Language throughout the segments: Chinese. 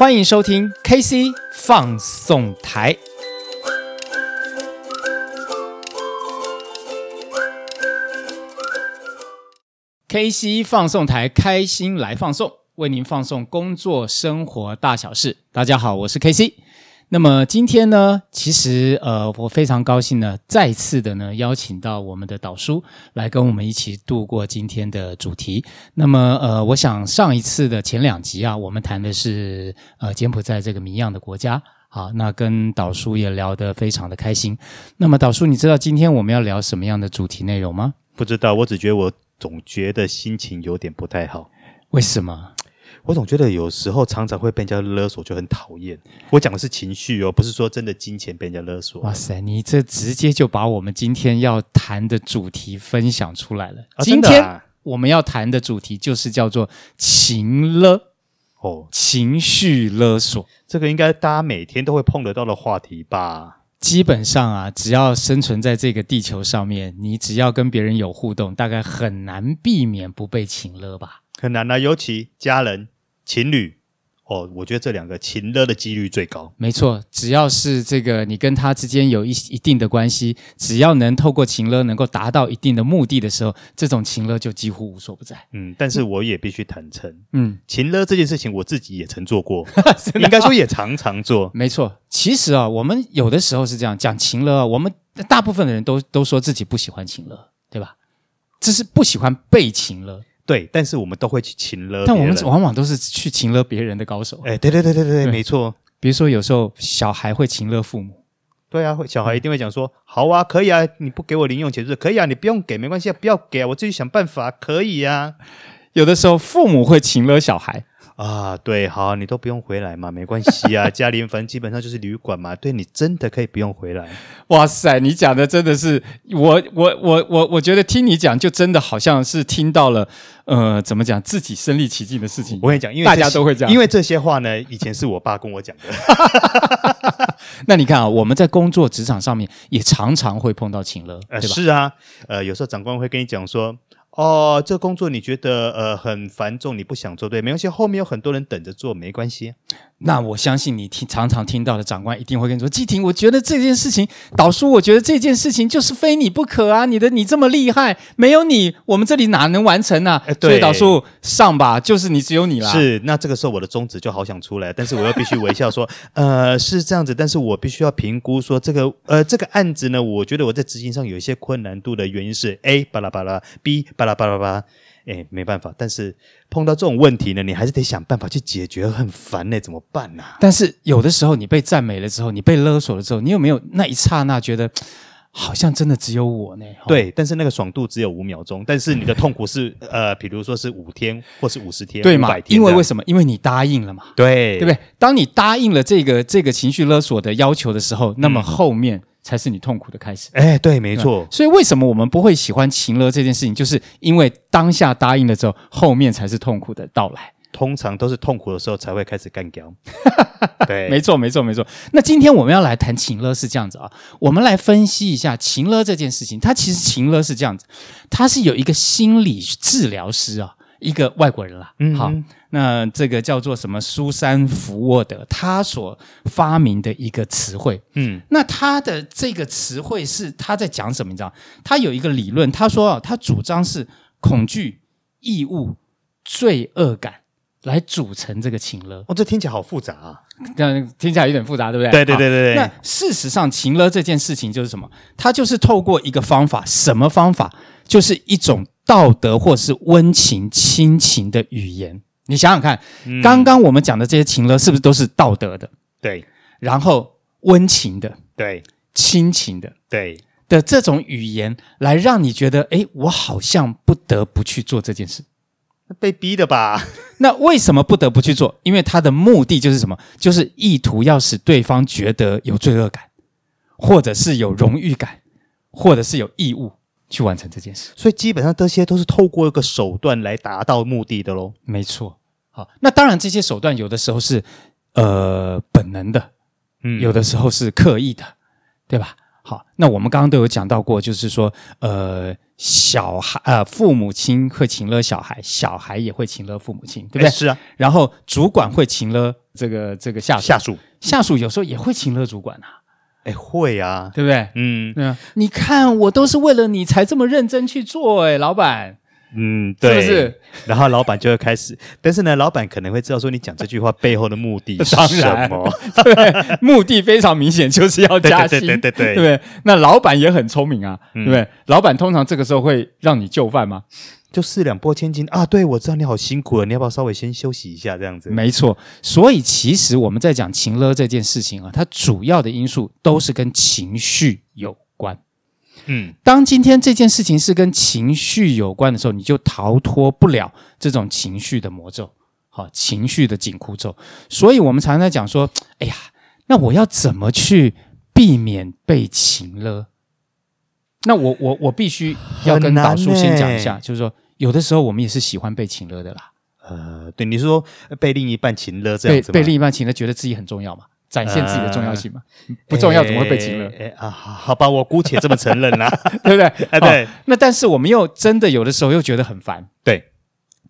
欢迎收听 KC 放送台。KC 放送台，开心来放送，为您放送工作生活大小事。大家好，我是 KC。那么今天呢，其实呃，我非常高兴呢，再次的呢邀请到我们的导叔来跟我们一起度过今天的主题。那么呃，我想上一次的前两集啊，我们谈的是呃柬埔寨这个谜样的国家，好，那跟导叔也聊得非常的开心。那么导叔，你知道今天我们要聊什么样的主题内容吗？不知道，我只觉得我总觉得心情有点不太好。为什么？我总觉得有时候常常会被人家勒索，就很讨厌。我讲的是情绪哦，不是说真的金钱被人家勒索。哇塞，你这直接就把我们今天要谈的主题分享出来了。啊、今天我们要谈的主题就是叫做情勒哦，情绪勒索。这个应该大家每天都会碰得到的话题吧？基本上啊，只要生存在这个地球上面，你只要跟别人有互动，大概很难避免不被情勒吧。很难啊，尤其家人、情侣哦，我觉得这两个情勒的几率最高。没错，只要是这个你跟他之间有一一定的关系，只要能透过情勒能够达到一定的目的的时候，这种情勒就几乎无所不在。嗯，但是我也必须坦诚，嗯，情勒这件事情我自己也曾做过，应该说也常常做。没错，其实啊，我们有的时候是这样讲情勒啊，我们大部分的人都都说自己不喜欢情勒，对吧？这是不喜欢被情勒。对，但是我们都会去情勒，但我们往往都是去情勒别人的高手。哎，对对对对对，没错。比如说，有时候小孩会情勒父母，对啊，小孩一定会讲说：“好啊，可以啊，你不给我零用钱是可以啊，你不用给没关系啊，不要给啊，我自己想办法，可以啊。”有的时候父母会情勒小孩。啊，对，好，你都不用回来嘛，没关系啊，家里反正基本上就是旅馆嘛，对，你真的可以不用回来。哇塞，你讲的真的是，我我我我我觉得听你讲，就真的好像是听到了，呃，怎么讲，自己身临其境的事情。我跟你讲，因为大家都会这样，因为这些话呢，以前是我爸跟我讲的。那你看啊，我们在工作职场上面也常常会碰到情勒，呃，对吧？是啊，呃，有时候长官会跟你讲说。哦，这工作你觉得呃很繁重，你不想做，对，没关系，后面有很多人等着做，没关系。那我相信你听常常听到的长官一定会跟你说：“季婷，我觉得这件事情，导叔，我觉得这件事情就是非你不可啊！你的你这么厉害，没有你，我们这里哪能完成呢、啊？”所以导叔上吧，就是你只有你啦。是，那这个时候我的宗旨就好想出来，但是我又必须微笑说：“呃，是这样子，但是我必须要评估说这个呃这个案子呢，我觉得我在执行上有一些困难度的原因是 A 巴拉巴拉，B 巴拉巴拉巴拉。”哎，没办法，但是碰到这种问题呢，你还是得想办法去解决，很烦呢，怎么办呢、啊？但是有的时候，你被赞美了之后，你被勒索了之后，你有没有那一刹那觉得好像真的只有我呢？对，但是那个爽度只有五秒钟，但是你的痛苦是呃，比如说是五天或是五十天，对嘛？因为为什么？么因为你答应了嘛？对，对不对？当你答应了这个这个情绪勒索的要求的时候，那么后面。嗯才是你痛苦的开始。哎，对，没错。所以为什么我们不会喜欢情勒这件事情？就是因为当下答应了之后，后面才是痛苦的到来。通常都是痛苦的时候才会开始干掉。对，没错，没错，没错。那今天我们要来谈情勒是这样子啊，我们来分析一下情勒这件事情。它其实情勒是这样子，它是有一个心理治疗师啊。一个外国人啦，嗯，好，那这个叫做什么？苏珊·福沃德，他所发明的一个词汇，嗯，那他的这个词汇是他在讲什么？你知道？他有一个理论，他说啊，他主张是恐惧、义务、罪恶感来组成这个情勒。哦，这听起来好复杂啊，这样听起来有点复杂，对不对？对对对对对。那事实上，情勒这件事情就是什么？他就是透过一个方法，什么方法？就是一种。道德或是温情、亲情的语言，你想想看，嗯、刚刚我们讲的这些情乐是不是都是道德的？对，然后温情的，对，亲情的，对的这种语言，来让你觉得，诶，我好像不得不去做这件事，被逼的吧？那为什么不得不去做？因为他的目的就是什么？就是意图要使对方觉得有罪恶感，或者是有荣誉感，或者是有义务。去完成这件事，所以基本上这些都是透过一个手段来达到目的的喽。没错，好，那当然这些手段有的时候是呃本能的，嗯，有的时候是刻意的，对吧？好，那我们刚刚都有讲到过，就是说呃小孩呃，父母亲会情了小孩，小孩也会情了父母亲，对不对？是啊。然后主管会情了这个这个下属，下属下属有时候也会情了主管啊。哎，会啊，对不对？嗯，对啊。你看，我都是为了你才这么认真去做，哎，老板。嗯，对，是不是？然后老板就会开始，但是呢，老板可能会知道说你讲这句话背后的目的 是什么？对，目的非常明显，就是要加薪，对对对对，对，对不对？那老板也很聪明啊，嗯、对不对？老板通常这个时候会让你就范吗？就四两拨千斤啊！对，我知道你好辛苦了，你要不要稍微先休息一下？这样子，没错。所以其实我们在讲情勒这件事情啊，它主要的因素都是跟情绪有关。嗯，当今天这件事情是跟情绪有关的时候，你就逃脱不了这种情绪的魔咒，好，情绪的紧箍咒。所以我们常常在讲说，哎呀，那我要怎么去避免被情勒？那我我我必须要跟导叔先讲一下，就是说，有的时候我们也是喜欢被情勒的啦。呃，对，你是说被另一半情勒这样子？被被另一半情勒，觉得自己很重要嘛？展现自己的重要性嘛？呃、不重要怎么会被情勒？哎啊，好吧，我姑且这么承认啦，对不对？哎，对。那但是我们又真的有的时候又觉得很烦，对。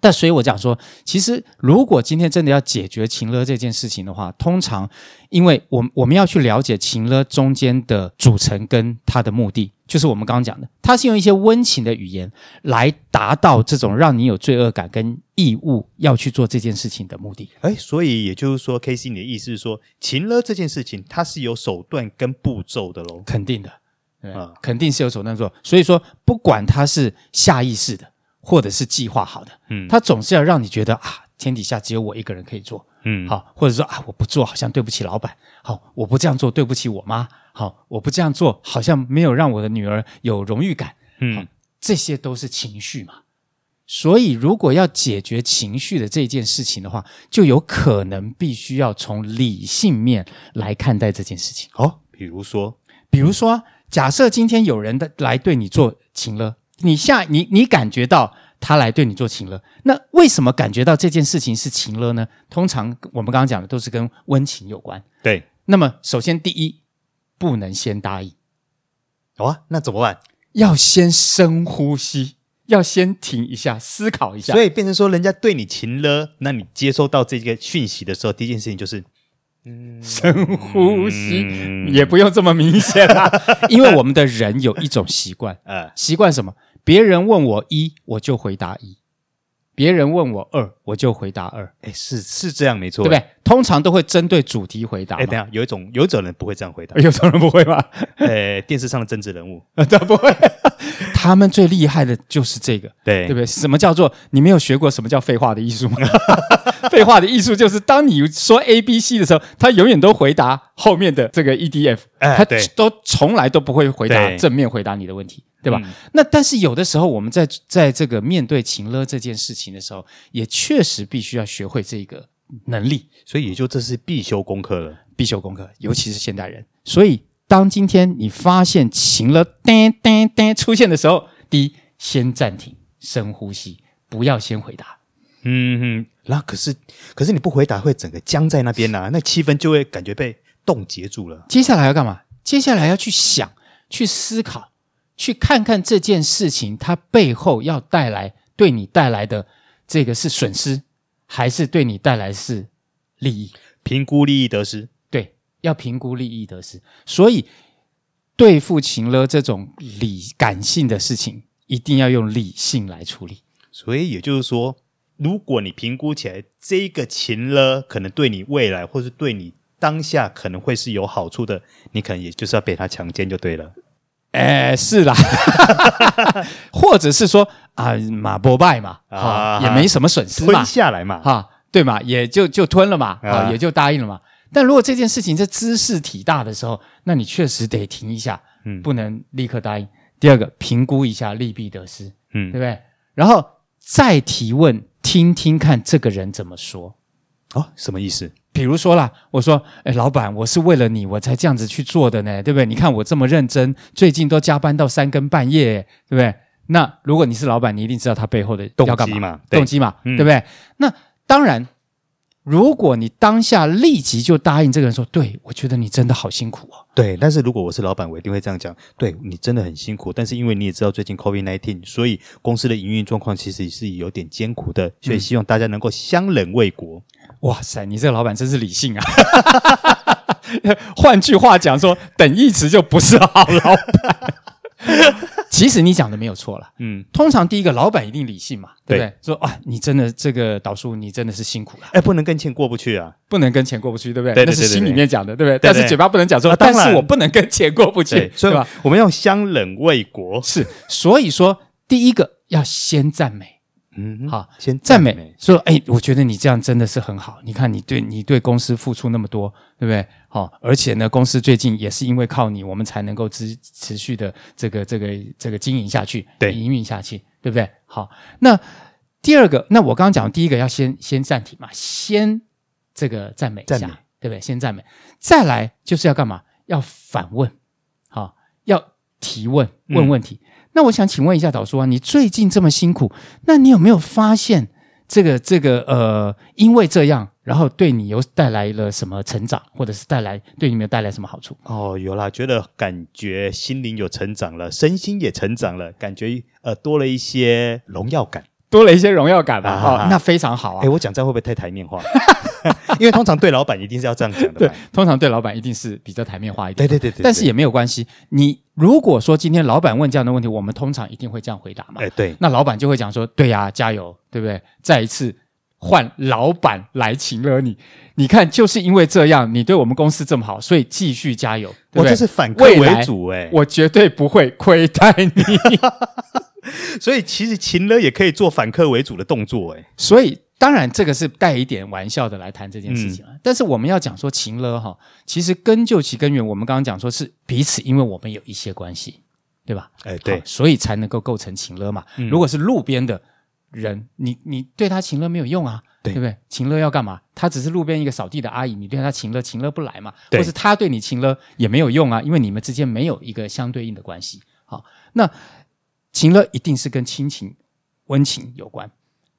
但所以我讲说，其实如果今天真的要解决情勒这件事情的话，通常因为我们我们要去了解情勒中间的组成跟它的目的，就是我们刚刚讲的，它是用一些温情的语言来达到这种让你有罪恶感跟义务要去做这件事情的目的。哎，所以也就是说，KC 你的意思是说，情勒这件事情它是有手段跟步骤的喽？肯定的，啊，嗯，肯定是有手段做。所以说，不管它是下意识的。或者是计划好的，嗯，他总是要让你觉得啊，天底下只有我一个人可以做，嗯，好，或者说啊，我不做好像对不起老板，好，我不这样做对不起我妈，好，我不这样做好像没有让我的女儿有荣誉感，嗯，这些都是情绪嘛。所以，如果要解决情绪的这件事情的话，就有可能必须要从理性面来看待这件事情。哦，比如说，比如说，假设今天有人的来对你做情了。你下你你感觉到他来对你做情勒，那为什么感觉到这件事情是情勒呢？通常我们刚刚讲的都是跟温情有关。对，那么首先第一，不能先答应。好啊，那怎么办？要先深呼吸，要先停一下，思考一下。所以变成说，人家对你情了，那你接收到这个讯息的时候，第一件事情就是。嗯，深呼吸、嗯、也不用这么明显啦，因为我们的人有一种习惯，呃，习惯什么？别人问我一，我就回答一；别人问我二，我就回答二。哎，是是这样，没错，对不对？通常都会针对主题回答。哎，等下，有一种有一种人不会这样回答，有种人不会吗？呃，电视上的政治人物，这不会。他们最厉害的就是这个，对，对不对？什么叫做你没有学过什么叫废话的艺术吗？废话的艺术就是当你说 A、B、C 的时候，他永远都回答后面的这个 E、D、F，他都从来都不会回答正面回答你的问题，对，对吧？嗯、那但是有的时候我们在在这个面对情勒这件事情的时候，也确实必须要学会这个能力，所以也就这是必修功课了，必修功课，尤其是现代人，所以。当今天你发现情了噔噔噔出现的时候，第一，先暂停，深呼吸，不要先回答。嗯哼，那可是，可是你不回答，会整个僵在那边呐、啊，那气氛就会感觉被冻结住了。接下来要干嘛？接下来要去想，去思考，去看看这件事情它背后要带来对你带来的这个是损失，还是对你带来是利益？评估利益得失。要评估利益得失，所以对付情勒这种理感性的事情，一定要用理性来处理。所以也就是说，如果你评估起来这个情勒可能对你未来，或是对你当下可能会是有好处的，你可能也就是要被他强奸就对了。哎，是啦，或者是说啊，马波拜嘛，啊，也没什么损失嘛，吞下来嘛，哈，对嘛，也就就吞了嘛，啊，也就答应了嘛。但如果这件事情在知事体大的时候，那你确实得停一下，嗯，不能立刻答应。第二个，评估一下利弊得失，嗯，对不对？然后再提问，听听看这个人怎么说。哦，什么意思？比如说啦，我说，哎，老板，我是为了你我才这样子去做的呢，对不对？你看我这么认真，最近都加班到三更半夜，对不对？那如果你是老板，你一定知道他背后的动机嘛，动机嘛，对不对？那当然。如果你当下立即就答应这个人说，对，我觉得你真的好辛苦哦，对，但是如果我是老板，我一定会这样讲：对，你真的很辛苦，但是因为你也知道最近 COVID-19，所以公司的营运状况其实是有点艰苦的，所以希望大家能够相忍为国。嗯、哇塞，你这个老板真是理性啊！换句话讲说，等义词就不是好老板。其实你讲的没有错了，嗯，通常第一个老板一定理性嘛，对不对？说啊，你真的这个导数，你真的是辛苦了，哎，不能跟钱过不去啊，不能跟钱过不去，对不对？那是心里面讲的，对不对？但是嘴巴不能讲说，但是我不能跟钱过不去，所以吧？我们要相忍为国，是，所以说第一个要先赞美。嗯，好，先赞美，说，哎，我觉得你这样真的是很好。你看，你对你对公司付出那么多，对不对？好，而且呢，公司最近也是因为靠你，我们才能够持持续的这个这个这个经营下去，对，营运下去，对不对？好，那第二个，那我刚刚讲第一个要先先暂停嘛，先这个赞美一下，对不对？先赞美，再来就是要干嘛？要反问，好，要提问，问问题。嗯那我想请问一下导叔啊，你最近这么辛苦，那你有没有发现这个这个呃，因为这样，然后对你有带来了什么成长，或者是带来对你有没有带来什么好处？哦，有啦，觉得感觉心灵有成长了，身心也成长了，感觉呃多了一些荣耀感。多了一些荣耀感吧，哈、啊哦，那非常好啊。哎，我讲这样会不会太台面化？因为通常对老板一定是要这样讲的。对，通常对老板一定是比较台面化一点。对对对对。但是也没有关系。你如果说今天老板问这样的问题，我们通常一定会这样回答嘛？哎，对。那老板就会讲说：“对呀、啊，加油，对不对？再一次换老板来请了你。你看，就是因为这样，你对我们公司这么好，所以继续加油。对不对？我这是反客为主哎，我绝对不会亏待你。”所以其实情勒也可以做反客为主的动作，诶，所以当然这个是带一点玩笑的来谈这件事情啊。嗯、但是我们要讲说情勒哈，其实根究其根源，我们刚刚讲说是彼此，因为我们有一些关系，对吧？哎，对，所以才能够构成情勒嘛。嗯、如果是路边的人，你你对他情勒没有用啊，对，对不对？情勒要干嘛？他只是路边一个扫地的阿姨，你对他情勒，情勒不来嘛。或是他对你情勒也没有用啊，因为你们之间没有一个相对应的关系。好，那。情勒一定是跟亲情、温情有关。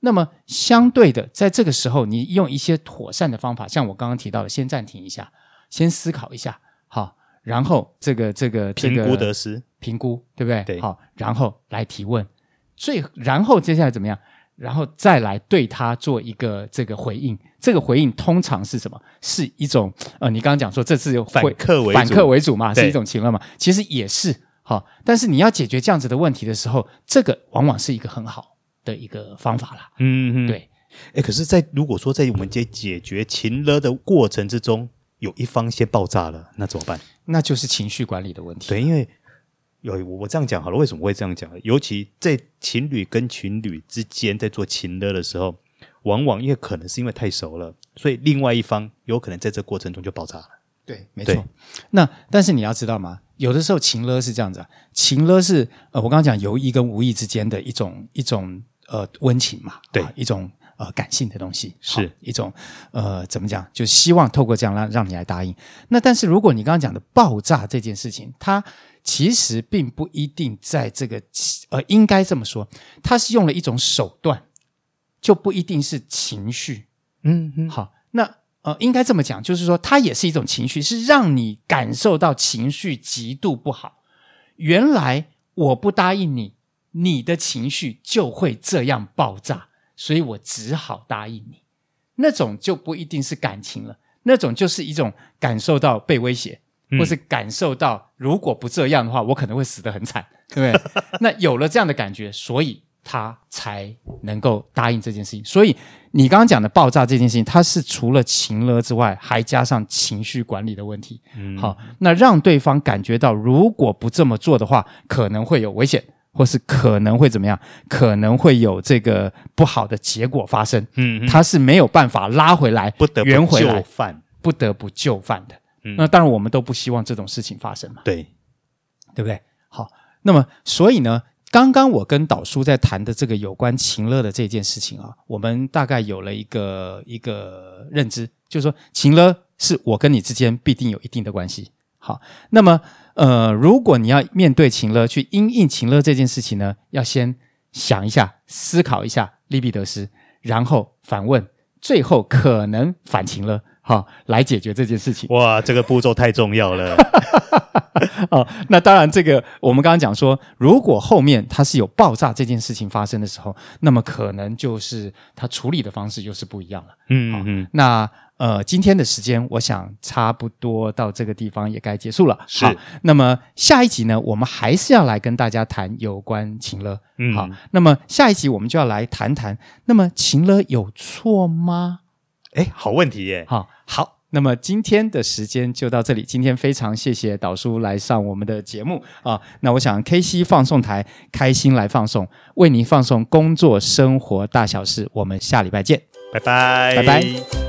那么相对的，在这个时候，你用一些妥善的方法，像我刚刚提到的，先暂停一下，先思考一下，好，然后这个这个这个评估得失，评估对不对？对，好，然后来提问，最然后接下来怎么样？然后再来对他做一个这个回应。这个回应通常是什么？是一种呃，你刚刚讲说这次有反客为主，反客为主嘛，是一种情勒嘛？其实也是。好，但是你要解决这样子的问题的时候，这个往往是一个很好的一个方法啦。嗯嗯，对。哎，可是，在如果说在我们解解决情勒的过程之中，有一方先爆炸了，那怎么办？那就是情绪管理的问题。对，因为有我这样讲好了，为什么会这样讲？尤其在情侣跟情侣之间在做情勒的时候，往往因为可能是因为太熟了，所以另外一方有可能在这过程中就爆炸了。对，没错。那但是你要知道吗？有的时候情勒是这样子，啊，情勒是呃，我刚刚讲有意跟无意之间的一种一种呃温情嘛，对，一种呃感性的东西，是一种呃怎么讲，就希望透过这样让让你来答应。那但是如果你刚刚讲的爆炸这件事情，它其实并不一定在这个呃，应该这么说，它是用了一种手段，就不一定是情绪。嗯嗯，好，那。呃，应该这么讲，就是说，它也是一种情绪，是让你感受到情绪极度不好。原来我不答应你，你的情绪就会这样爆炸，所以我只好答应你。那种就不一定是感情了，那种就是一种感受到被威胁，嗯、或是感受到如果不这样的话，我可能会死得很惨，对不对？那有了这样的感觉，所以。他才能够答应这件事情，所以你刚刚讲的爆炸这件事情，它是除了情勒之外，还加上情绪管理的问题。嗯，好，那让对方感觉到，如果不这么做的话，可能会有危险，或是可能会怎么样，可能会有这个不好的结果发生。嗯，他是没有办法拉回来，不得不圆回来，不得不就范的。嗯，那当然，我们都不希望这种事情发生嘛。对，对不对？好，那么所以呢？刚刚我跟导叔在谈的这个有关秦乐的这件事情啊，我们大概有了一个一个认知，就是说秦乐是我跟你之间必定有一定的关系。好，那么呃，如果你要面对情勒，去因应情勒这件事情呢，要先想一下，思考一下利弊得失，然后反问，最后可能反情勒，好来解决这件事情。哇，这个步骤太重要了。哦，那当然，这个我们刚刚讲说，如果后面它是有爆炸这件事情发生的时候，那么可能就是它处理的方式又是不一样了。嗯嗯嗯。那呃，今天的时间我想差不多到这个地方也该结束了。好。那么下一集呢，我们还是要来跟大家谈有关情乐。嗯。好，那么下一集我们就要来谈谈，那么情乐有错吗？哎，好问题耶。好，好。那么今天的时间就到这里。今天非常谢谢导叔来上我们的节目啊。那我想 KC 放送台开心来放送，为您放送工作生活大小事。我们下礼拜见，拜拜，拜拜。